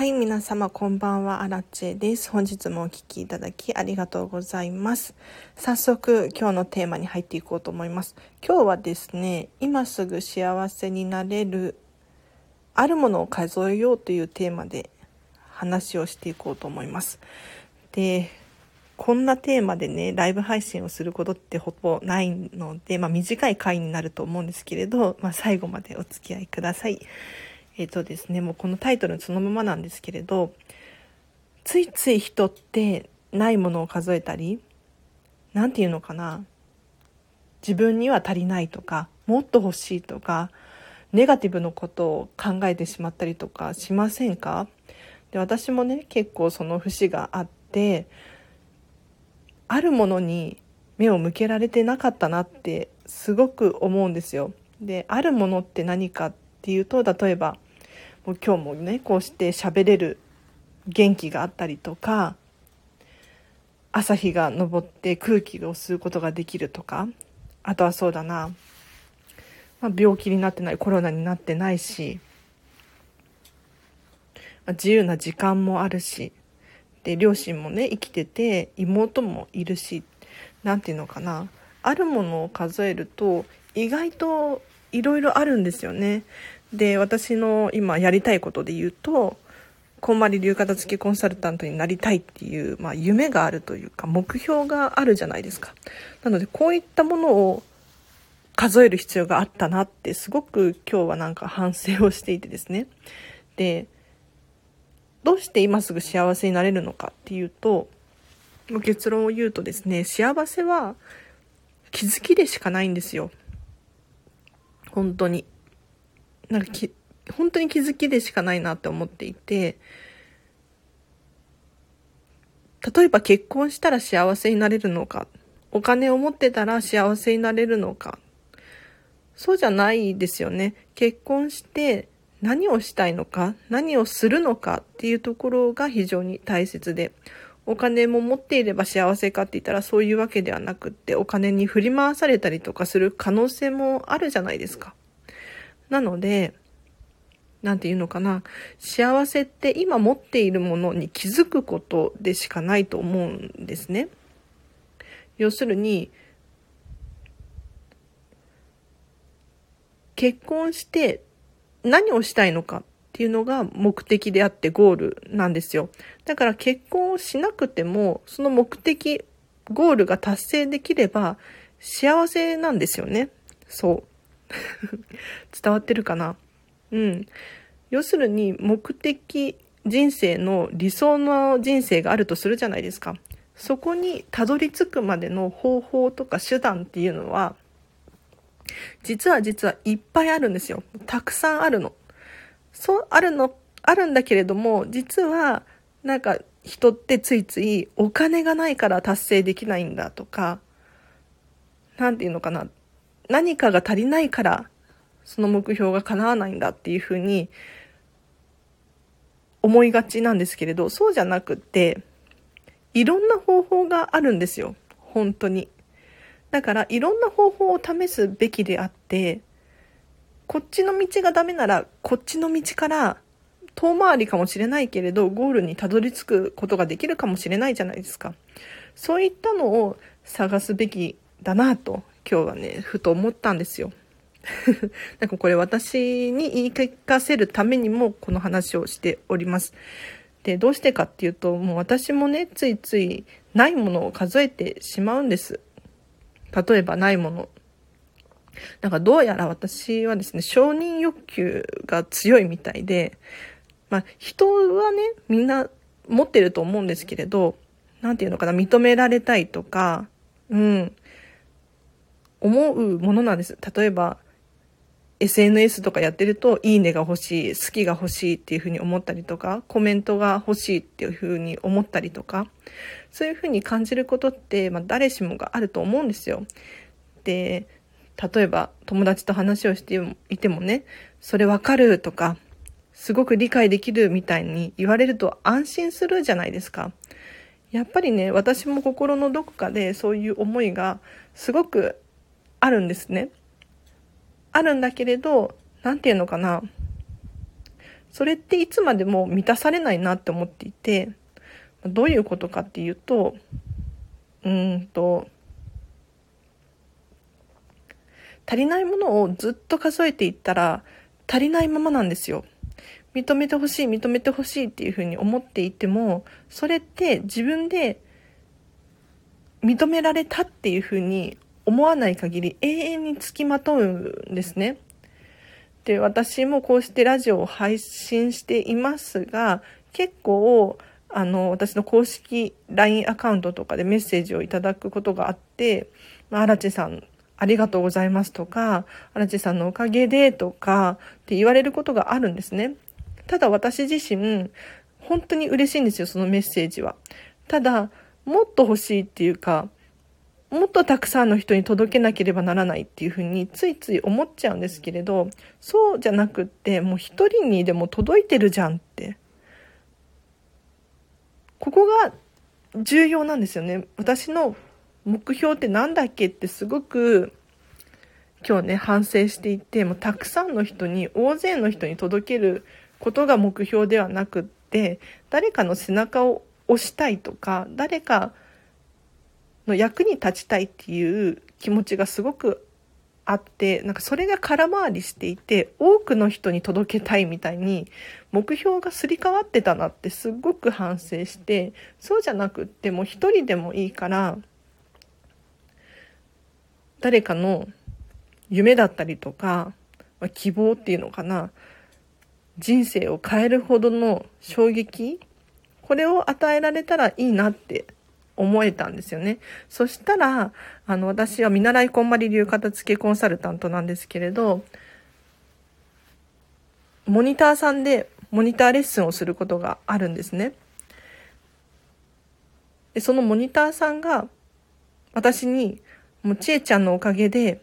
はい、皆様こんばんは、アラチェです。本日もお聴きいただきありがとうございます。早速、今日のテーマに入っていこうと思います。今日はですね、今すぐ幸せになれるあるものを数えようというテーマで話をしていこうと思います。で、こんなテーマでね、ライブ配信をすることってほぼないので、まあ短い回になると思うんですけれど、まあ最後までお付き合いください。えっ、ー、とですね、もうこのタイトルそのままなんですけれど、ついつい人ってないものを数えたり、何て言うのかな、自分には足りないとか、もっと欲しいとか、ネガティブのことを考えてしまったりとかしませんか？で私もね結構その節があってあるものに目を向けられてなかったなってすごく思うんですよ。であるものって何かっていうと例えば今日もねこうして喋れる元気があったりとか朝日が昇って空気を吸うことができるとかあとはそうだな、まあ、病気になってないコロナになってないし、まあ、自由な時間もあるしで両親もね生きてて妹もいるし何て言うのかなあるものを数えると意外といろいろあるんですよね。で私の今やりたいことで言うとこんまり流片付けコンサルタントになりたいっていう、まあ、夢があるというか目標があるじゃないですか。なのでこういったものを数える必要があったなってすごく今日はなんか反省をしていてですね。でどうして今すぐ幸せになれるのかっていうと結論を言うとですね幸せは気づきでしかないんですよ。本当に。なんかき、本当に気づきでしかないなって思っていて、例えば結婚したら幸せになれるのか、お金を持ってたら幸せになれるのか、そうじゃないですよね。結婚して何をしたいのか、何をするのかっていうところが非常に大切で、お金も持っていれば幸せかって言ったらそういうわけではなくって、お金に振り回されたりとかする可能性もあるじゃないですか。なので、なんていうのかな。幸せって今持っているものに気づくことでしかないと思うんですね。要するに、結婚して何をしたいのかっていうのが目的であってゴールなんですよ。だから結婚をしなくても、その目的、ゴールが達成できれば幸せなんですよね。そう。伝わってるかな？うん。要するに目的人生の理想の人生があるとするじゃないですか。そこにたどり着くまでの方法とか手段っていうのは、実は実はいっぱいあるんですよ。たくさんあるの。そう、あるの、あるんだけれども、実は、なんか人ってついついお金がないから達成できないんだとか、なんていうのかな？何かが足りないからその目標が叶わないんだっていうふうに思いがちなんですけれどそうじゃなくっていろんな方法があるんですよ。本当に。だからいろんな方法を試すべきであってこっちの道がダメならこっちの道から遠回りかもしれないけれどゴールにたどり着くことができるかもしれないじゃないですか。そういったのを探すべきだなと今日はね、ふと思ったんですよ。なんかこれ私に言い聞かせるためにもこの話をしております。で、どうしてかっていうと、もう私もね、ついついないものを数えてしまうんです。例えばないもの。なんかどうやら私はですね、承認欲求が強いみたいで、まあ人はね、みんな持ってると思うんですけれど、なんていうのかな、認められたいとか、うん、思うものなんです。例えば、SNS とかやってると、いいねが欲しい、好きが欲しいっていうふうに思ったりとか、コメントが欲しいっていうふうに思ったりとか、そういうふうに感じることって、まあ、誰しもがあると思うんですよ。で、例えば友達と話をしていてもね、それわかるとか、すごく理解できるみたいに言われると安心するじゃないですか。やっぱりね、私も心のどこかでそういう思いがすごくあるんですね。あるんだけれど、なんていうのかな。それっていつまでも満たされないなって思っていて、どういうことかっていうと、うんと、足りないものをずっと数えていったら足りないままなんですよ。認めてほしい、認めてほしいっていうふうに思っていても、それって自分で認められたっていうふうに思わない限り永遠につきまとうんですね。で、私もこうしてラジオを配信していますが、結構、あの、私の公式 LINE アカウントとかでメッセージをいただくことがあって、まあ、荒地さん、ありがとうございますとか、荒地さんのおかげでとかって言われることがあるんですね。ただ私自身、本当に嬉しいんですよ、そのメッセージは。ただ、もっと欲しいっていうか、もっとたくさんの人に届けなければならないっていうふうについつい思っちゃうんですけれど、そうじゃなくって、もう一人にでも届いてるじゃんって。ここが重要なんですよね。私の目標って何だっけってすごく今日ね、反省していて、もうたくさんの人に、大勢の人に届けることが目標ではなくって、誰かの背中を押したいとか、誰かの役に立ちたいっていう気持ちがすごくあってなんかそれが空回りしていて多くの人に届けたいみたいに目標がすり替わってたなってすっごく反省してそうじゃなくってもう一人でもいいから誰かの夢だったりとか、まあ、希望っていうのかな人生を変えるほどの衝撃これを与えられたらいいなって思えたんですよね。そしたら、あの、私は見習いこんまり流片付けコンサルタントなんですけれど、モニターさんでモニターレッスンをすることがあるんですね。で、そのモニターさんが私に、もうちえちゃんのおかげで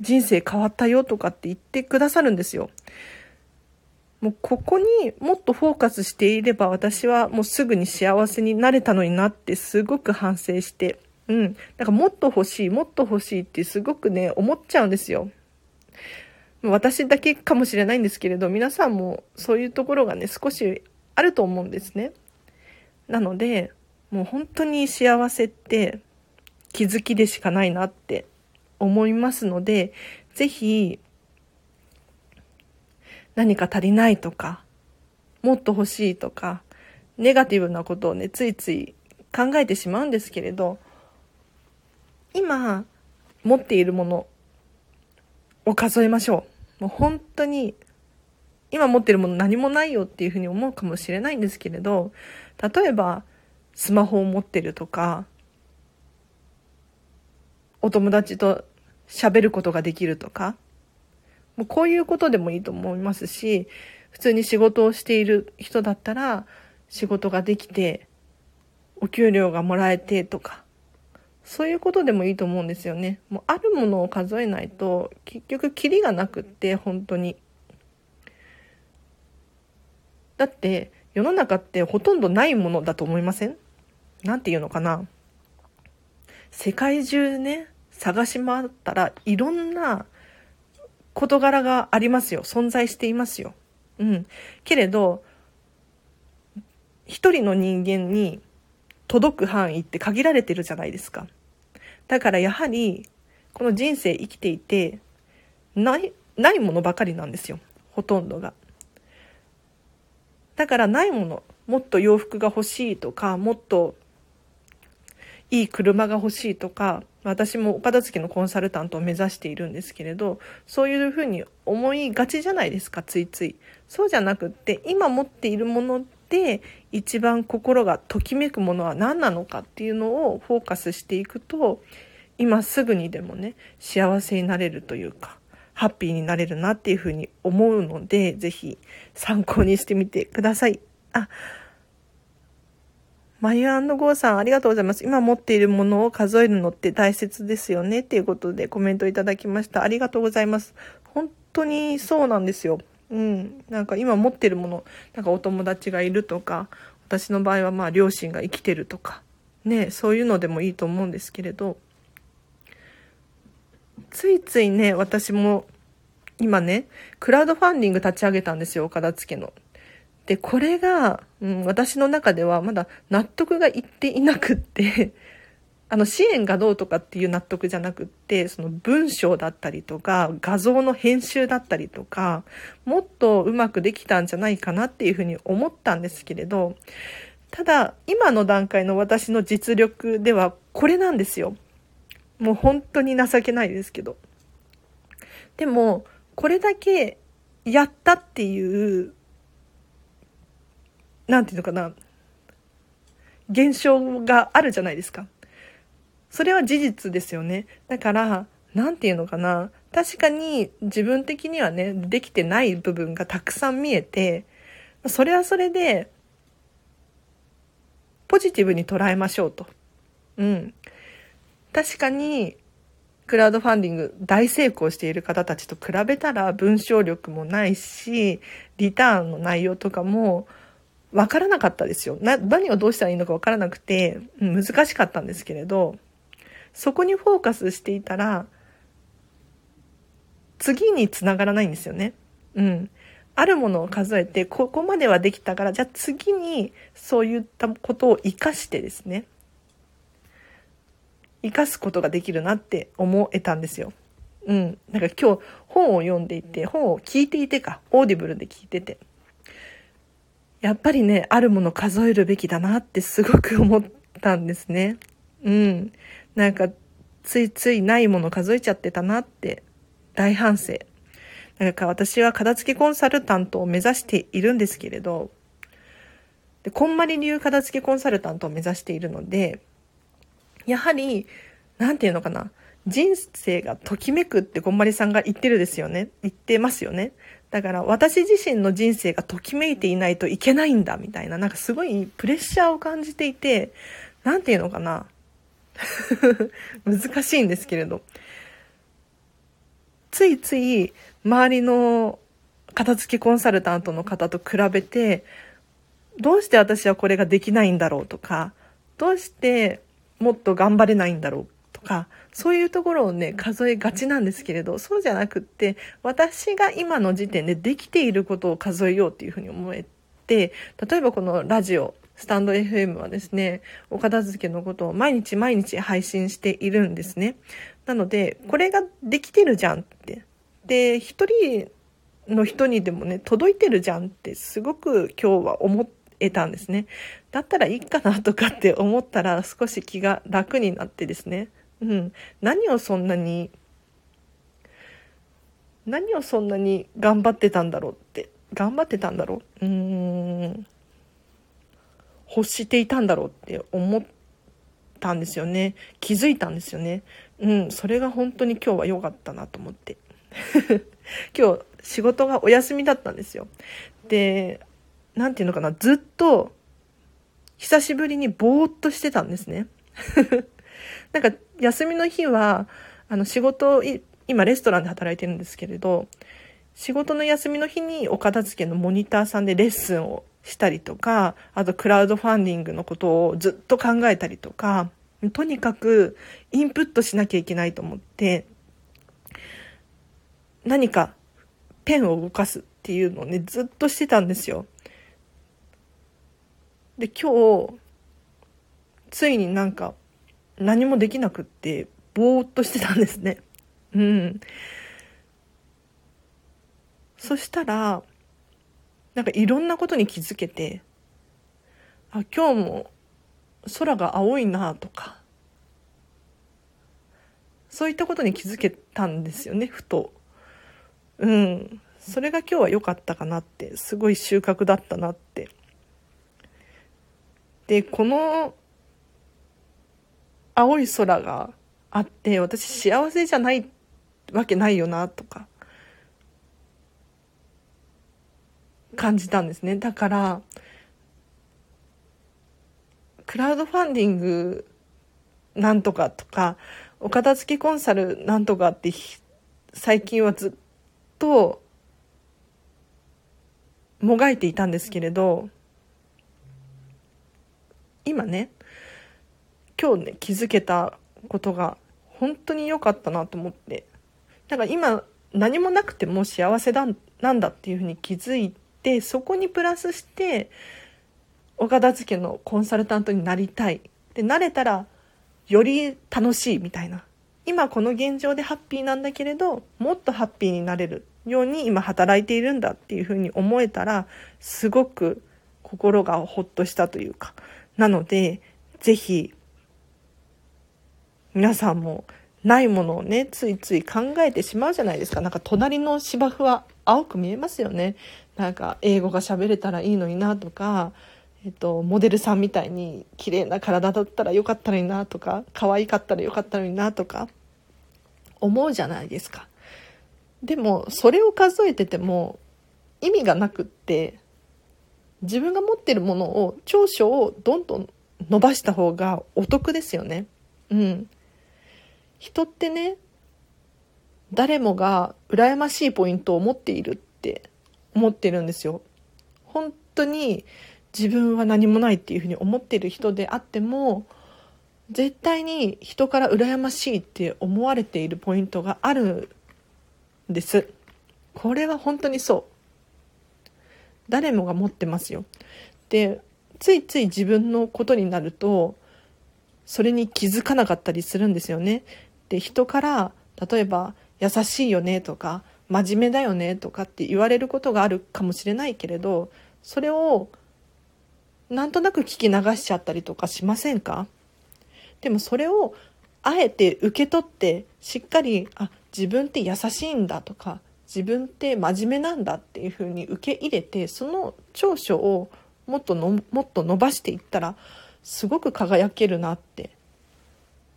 人生変わったよとかって言ってくださるんですよ。もうここにもっとフォーカスしていれば私はもうすぐに幸せになれたのになってすごく反省して、うん。なんかもっと欲しい、もっと欲しいってすごくね、思っちゃうんですよ。私だけかもしれないんですけれど、皆さんもそういうところがね、少しあると思うんですね。なので、もう本当に幸せって気づきでしかないなって思いますので、ぜひ何か足りないとか、もっと欲しいとか、ネガティブなことをね、ついつい考えてしまうんですけれど、今持っているものを数えましょう。もう本当に今持ってるもの何もないよっていうふうに思うかもしれないんですけれど、例えばスマホを持ってるとか、お友達と喋ることができるとか、もうこういうことでもいいと思いますし、普通に仕事をしている人だったら、仕事ができて、お給料がもらえてとか、そういうことでもいいと思うんですよね。もうあるものを数えないと、結局キリがなくって、本当に。だって、世の中ってほとんどないものだと思いません？なんていうのかな世界中ね、探し回ったらいろんな事柄がありますよ。存在していますよ。うん。けれど、一人の人間に届く範囲って限られてるじゃないですか。だからやはり、この人生生きていて、ない、ないものばかりなんですよ。ほとんどが。だからないもの、もっと洋服が欲しいとか、もっといい車が欲しいとか、私もお片付けのコンサルタントを目指しているんですけれど、そういうふうに思いがちじゃないですか、ついつい。そうじゃなくって、今持っているもので一番心がときめくものは何なのかっていうのをフォーカスしていくと、今すぐにでもね、幸せになれるというか、ハッピーになれるなっていうふうに思うので、ぜひ参考にしてみてください。あ、マユゴーさんありがとうございます。今持っているものを数えるのって大切ですよねっていうことでコメントいただきました。ありがとうございます。本当にそうなんですよ。うん。なんか今持ってるもの、なんかお友達がいるとか、私の場合はまあ両親が生きてるとか、ね、そういうのでもいいと思うんですけれど、ついついね、私も今ね、クラウドファンディング立ち上げたんですよ、岡田付の。で、これが、うん、私の中ではまだ納得がいっていなくって あの支援がどうとかっていう納得じゃなくって、その文章だったりとか、画像の編集だったりとか、もっとうまくできたんじゃないかなっていうふうに思ったんですけれど、ただ、今の段階の私の実力ではこれなんですよ。もう本当に情けないですけど。でも、これだけやったっていう、なんていうのかな、現象があるじゃないですか。それは事実ですよね。だから、なんていうのかな。確かに自分的にはね、できてない部分がたくさん見えて、それはそれで、ポジティブに捉えましょうと。うん。確かに、クラウドファンディング大成功している方たちと比べたら文章力もないし、リターンの内容とかもわからなかったですよ。な、何をどうしたらいいのかわからなくて、難しかったんですけれど、そこにフォーカスしていたら、次につながらないんですよね。うん。あるものを数えて、ここまではできたから、じゃあ次にそういったことを活かしてですね、活かすことができるなって思えたんですよ。うん。なんか今日本を読んでいて、本を聞いていてか、オーディブルで聞いてて。やっぱりね、あるもの数えるべきだなってすごく思ったんですね。うん。なんか、ついついないもの数えちゃってたなって大反省。なんか私は片付けコンサルタントを目指しているんですけれど、でこんまり流片付けコンサルタントを目指しているので、やはり、なんていうのかな、人生がときめくってこんまりさんが言ってるですよね。言ってますよね。だから私自身の人生がときめいていないといけないんだみたいな、なんかすごいプレッシャーを感じていて、なんていうのかな。難しいんですけれど。ついつい周りの片付けコンサルタントの方と比べて、どうして私はこれができないんだろうとか、どうしてもっと頑張れないんだろうとか、そういうところをね、数えがちなんですけれど、そうじゃなくって、私が今の時点でできていることを数えようっていうふうに思えて、例えばこのラジオ、スタンド FM はですね、お片付けのことを毎日毎日配信しているんですね。なので、これができてるじゃんって。で、一人の人にでもね、届いてるじゃんってすごく今日は思えたんですね。だったらいいかなとかって思ったら少し気が楽になってですね。うん。何をそんなに、何をそんなに頑張ってたんだろうって。頑張ってたんだろううーん。欲していたんだろうって思ったんですよね。気づいたんですよね。うん、それが本当に今日は良かったなと思って。今日仕事がお休みだったんですよ。で、なんていうのかな、ずっと久しぶりにぼーっとしてたんですね。なんか休みの日は、あの仕事、今レストランで働いてるんですけれど、仕事の休みの日にお片付けのモニターさんでレッスンをしたりとか、あとクラウドファンディングのことをずっと考えたりとか、とにかくインプットしなきゃいけないと思って、何かペンを動かすっていうのをね、ずっとしてたんですよ。で、今日、ついになんか何もできなくって、ぼーっとしてたんですね。うん。そしたら、なんかいろんなことに気づけて、あ、今日も空が青いなとか、そういったことに気づけたんですよね、ふと。うん。それが今日は良かったかなって、すごい収穫だったなって。で、この青い空があって、私幸せじゃないわけないよな、とか。感じたんですね。だから、クラウドファンディングなんとかとか、お片付けコンサルなんとかって最近はずっともがいていたんですけれど、今ね、今日ね、気づけたことが本当に良かったなと思って、なんか今何もなくても幸せだなんだっていうふうに気づいでそこにプラスしてお片付けのコンサルタントになりたい。でなれたらより楽しいみたいな。今この現状でハッピーなんだけれどもっとハッピーになれるように今働いているんだっていうふうに思えたらすごく心がほっとしたというか。なのでぜひ皆さんもないものをねついつい考えてしまうじゃないですか。なんか隣の芝生は青く見えますよね。なんか英語が喋れたらいいのになとかえっと、モデルさんみたいに綺麗な体だったらよかったらいいなとか可愛かったらよかったのになとか思うじゃないですか。でもそれを数えてても意味がなくって自分が持ってるものを長所をどんどん伸ばした方がお得ですよね。うん。人ってね誰もが羨ましいポイントを持っているって思ってるんですよ。本当に自分は何もないっていうふうに思ってる人であっても絶対に人から羨ましいって思われているポイントがあるんです。これは本当にそう。誰もが持ってますよ。でついつい自分のことになるとそれに気づかなかったりするんですよね。で人から例えば優しいよねとか真面目だよねとかって言われることがあるかもしれないけれどそれをなんとなく聞き流しちゃったりとかしませんか？でもそれをあえて受け取ってしっかりあ自分って優しいんだとか自分って真面目なんだっていうふうに受け入れてその長所をもっとのもっと伸ばしていったらすごく輝けるなって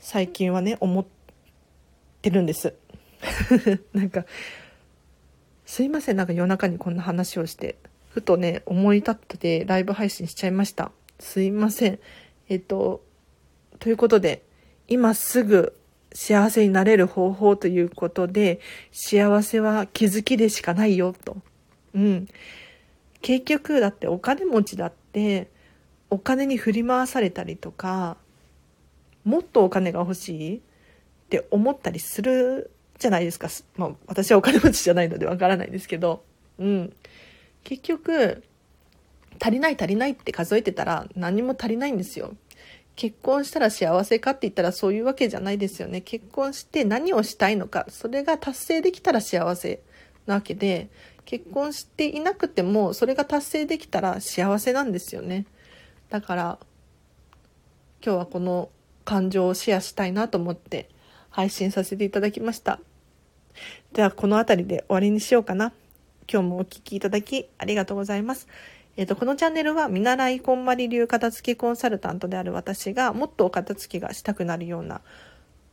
最近はね思っててるんです なんかすいませんなんか夜中にこんな話をしてふとね、思い立ってライブ配信しちゃいました。すいません。えっと、ということで、今すぐ幸せになれる方法ということで、幸せは気づきでしかないよと。うん。結局、だってお金持ちだって、お金に振り回されたりとか、もっとお金が欲しいって思ったりするじゃないですか。まあ、私はお金持ちじゃないのでわからないですけど、うん。結局足りない足りないって数えてたら何も足りないんですよ。結婚したら幸せかって言ったらそういうわけじゃないですよね。結婚して何をしたいのか。それが達成できたら幸せなわけで結婚していなくてもそれが達成できたら幸せなんですよね。だから今日はこの感情をシェアしたいなと思って配信させていただきましたではこの辺りで終わりにしようかな今日もお聴きいただきありがとうございます。えっ、と、このチャンネルは見習いこんまり流片付けコンサルタントである私がもっとお片付けがしたくなるような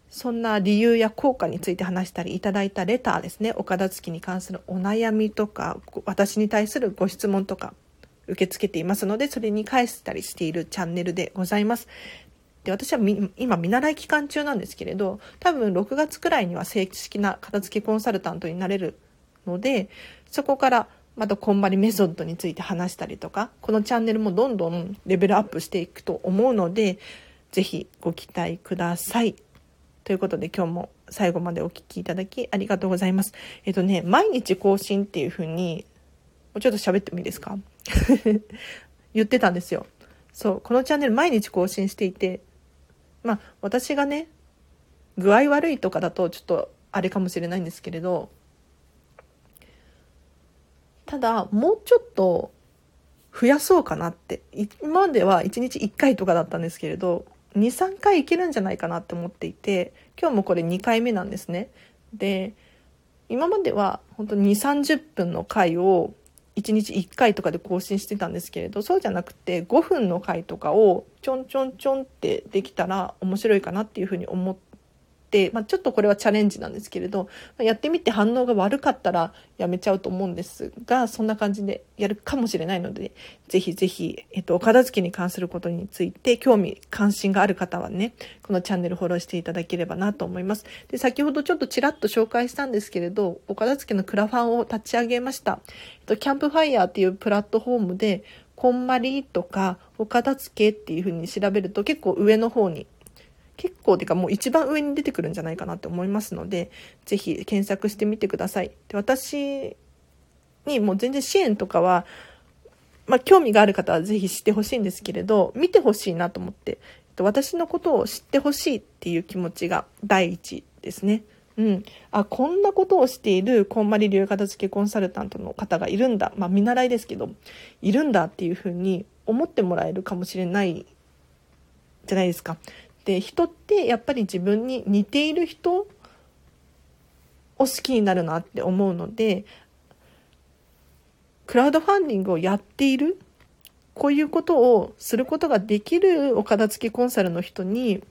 そんな理由や効果について話したりいただいたレターですね、お片付けに関するお悩みとか、私に対するご質問とか受け付けていますので、それに返したりしているチャンネルでございます。で、私は今見習い期間中なんですけれど、多分6月くらいには正式な片付けコンサルタントになれるので、そこからまたこんまりメソッドについて話したりとか、このチャンネルもどんどんレベルアップしていくと思うので、ぜひご期待ください。ということで今日も最後までお聴きいただきありがとうございます。えっとね、毎日更新っていう風に、もうちょっと喋ってもいいですか？言ってたんですよ。そう、このチャンネル毎日更新していて、まあ私がね、具合悪いとかだとちょっとあれかもしれないんですけれど、ただもうちょっと増やそうかなって今までは1日1回とかだったんですけれど23回いけるんじゃないかなって思っていて今日もこれ2回目なんですね。で今までは本当に2 3 0分の回を1日1回とかで更新してたんですけれどそうじゃなくて5分の回とかをちょんちょんちょんってできたら面白いかなっていうふうに思っ、まあ、ちょっとこれはチャレンジなんですけれど、やってみて反応が悪かったらやめちゃうと思うんですが、そんな感じでやるかもしれないので、ぜひぜひ、えっと、お片付けに関することについて興味、関心がある方はね、このチャンネルフォローしていただければなと思います。で、先ほどちょっとちらっと紹介したんですけれど、お片付けのクラファンを立ち上げました。えっと、キャンプファイヤーっていうプラットフォームで、こんまりとか、お片付けっていう風に調べると結構上の方に結構てかもう一番上に出てくるんじゃないかなって思いますので、ぜひ検索してみてください。で私にもう全然支援とかは、まあ、興味がある方はぜひ知ってほしいんですけれど、見てほしいなと思って、私のことを知ってほしいっていう気持ちが第一ですね。うん。あ、こんなことをしているこんまり流片付けコンサルタントの方がいるんだ。まあ、見習いですけど、いるんだっていうふうに思ってもらえるかもしれないじゃないですか。で、人ってやっぱり自分に似ている人を好きになるなって思うので、クラウドファンディングをやっている、こういうことをすることができるお片付けコンサルの人に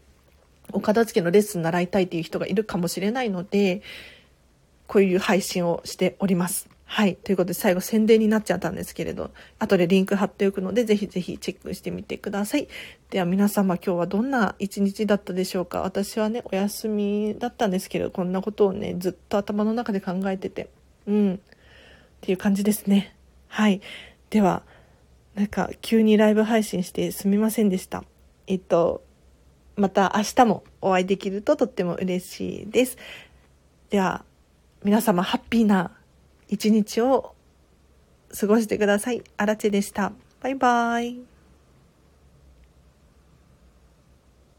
お片付けのレッスン習いたいっていう人がいるかもしれないので、こういう配信をしております。はい。ということで最後宣伝になっちゃったんですけれど、後でリンク貼っておくので、ぜひぜひチェックしてみてください。では皆様今日はどんな一日だったでしょうか？私はね、お休みだったんですけど、こんなことをね、ずっと頭の中で考えてて、うん。っていう感じですね。はい。では、なんか急にライブ配信してすみませんでした。えっと、また明日もお会いできるととっても嬉しいです。では、皆様ハッピーな一日を過ごしてください。アラチェでした。バイバイ。